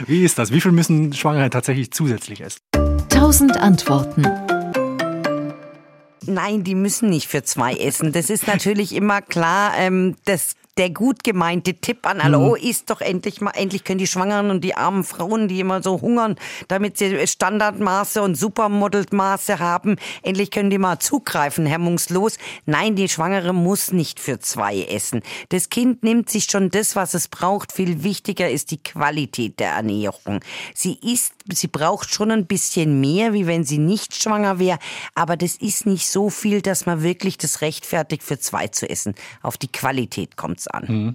Wie ist das? Wie viel müssen Schwangere tatsächlich zusätzlich essen? Tausend Antworten. Nein, die müssen nicht für zwei essen. Das ist natürlich immer klar. Ähm, das der gut gemeinte Tipp an alle, oh, isst doch endlich mal, endlich können die Schwangeren und die armen Frauen, die immer so hungern, damit sie Standardmaße und Supermodelmaße haben, endlich können die mal zugreifen, hemmungslos. Nein, die Schwangere muss nicht für zwei essen. Das Kind nimmt sich schon das, was es braucht. Viel wichtiger ist die Qualität der Ernährung. Sie isst, sie braucht schon ein bisschen mehr, wie wenn sie nicht schwanger wäre, aber das ist nicht so viel, dass man wirklich das rechtfertigt, für zwei zu essen. Auf die Qualität kommt an. Mhm.